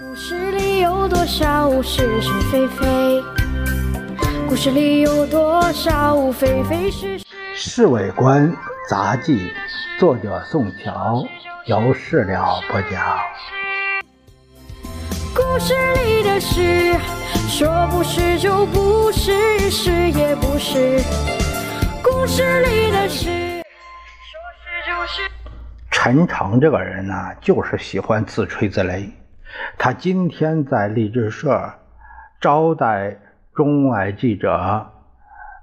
故事里有多少是是非非？故事里有多少非非是是？《侍卫官杂记》，作者宋乔，由事了播讲。故事里的事，说不是就不是，是也不是。故事里的事，说是就是。陈诚这个人呢，就是喜欢自吹自擂。他今天在励志社招待中外记者，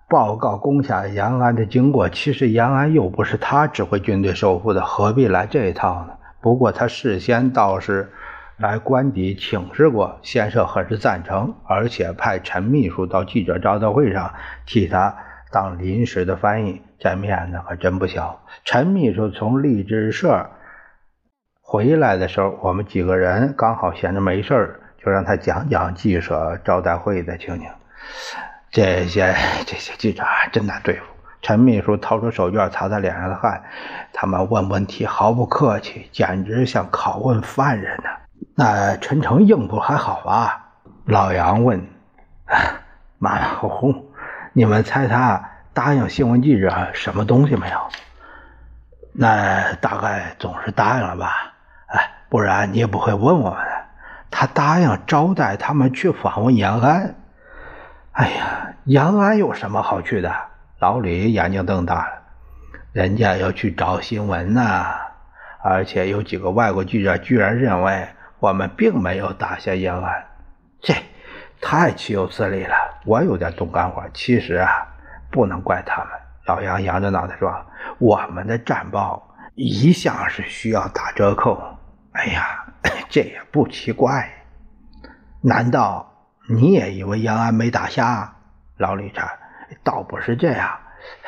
报告攻下延安的经过。其实延安又不是他指挥军队收复的，何必来这一套呢？不过他事先倒是来官邸请示过，先生很是赞成，而且派陈秘书到记者招待会上替他当临时的翻译，这面子可真不小。陈秘书从励志社。回来的时候，我们几个人刚好闲着没事就让他讲讲记者招待会的情景。这些 这些记者真难对付。陈秘书掏出手绢擦擦脸上的汗，他们问问题毫不客气，简直像拷问犯人呢。那陈诚应付还好吧？老杨问。马马虎虎。你们猜他答应新闻记者什么东西没有？那大概总是答应了吧。不然你也不会问我们的。他答应招待他们去访问延安。哎呀，延安有什么好去的？老李眼睛瞪大了。人家要去找新闻呢，而且有几个外国记者居然认为我们并没有打下延安，这太岂有此理了！我有点动肝火。其实啊，不能怪他们。老杨扬着脑袋说：“我们的战报一向是需要打折扣。”哎呀，这也不奇怪。难道你也以为延安没打下？老李这倒不是这样。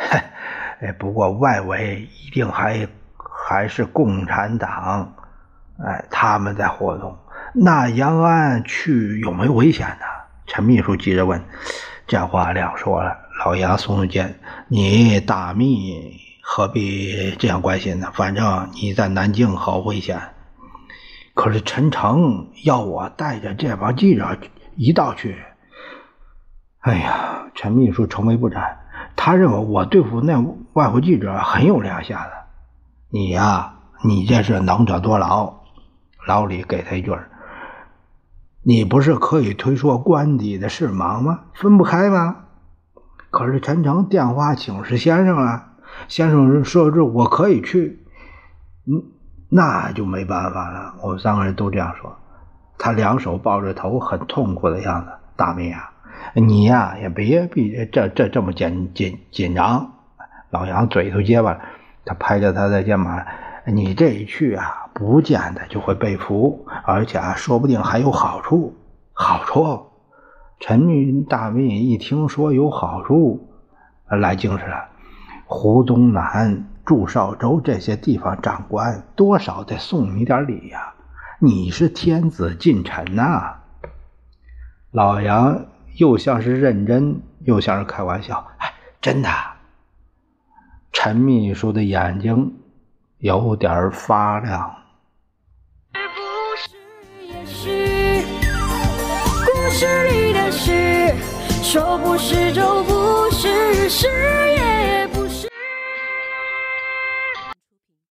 哎，不过外围一定还还是共产党，哎，他们在活动。那延安去有没有危险呢？陈秘书急着问。这话两说了。老杨耸耸肩：“你大秘何必这样关心呢？反正你在南京好危险。”可是陈诚要我带着这帮记者一道去，哎呀，陈秘书愁眉不展。他认为我对付那外国记者很有两下子。你呀，你这是能者多劳。老李给他一句你不是可以推说官邸的事忙吗？分不开吗？可是陈诚电话请示先生了，先生说是我可以去。嗯。那就没办法了，我们三个人都这样说。他两手抱着头，很痛苦的样子。大明啊，你呀也别别这这这么紧紧紧张。老杨嘴头结巴，他拍着他的肩膀：“你这一去啊，不见得就会被俘，而且啊，说不定还有好处。好处？”陈云大明一听说有好处，来精神了。胡宗南。祝绍州这些地方长官多少得送你点礼呀！你是天子近臣呐。老杨又像是认真，又像是开玩笑。哎，真的。陈秘书的眼睛有点发亮。故事里的事，说不是就不是，是也。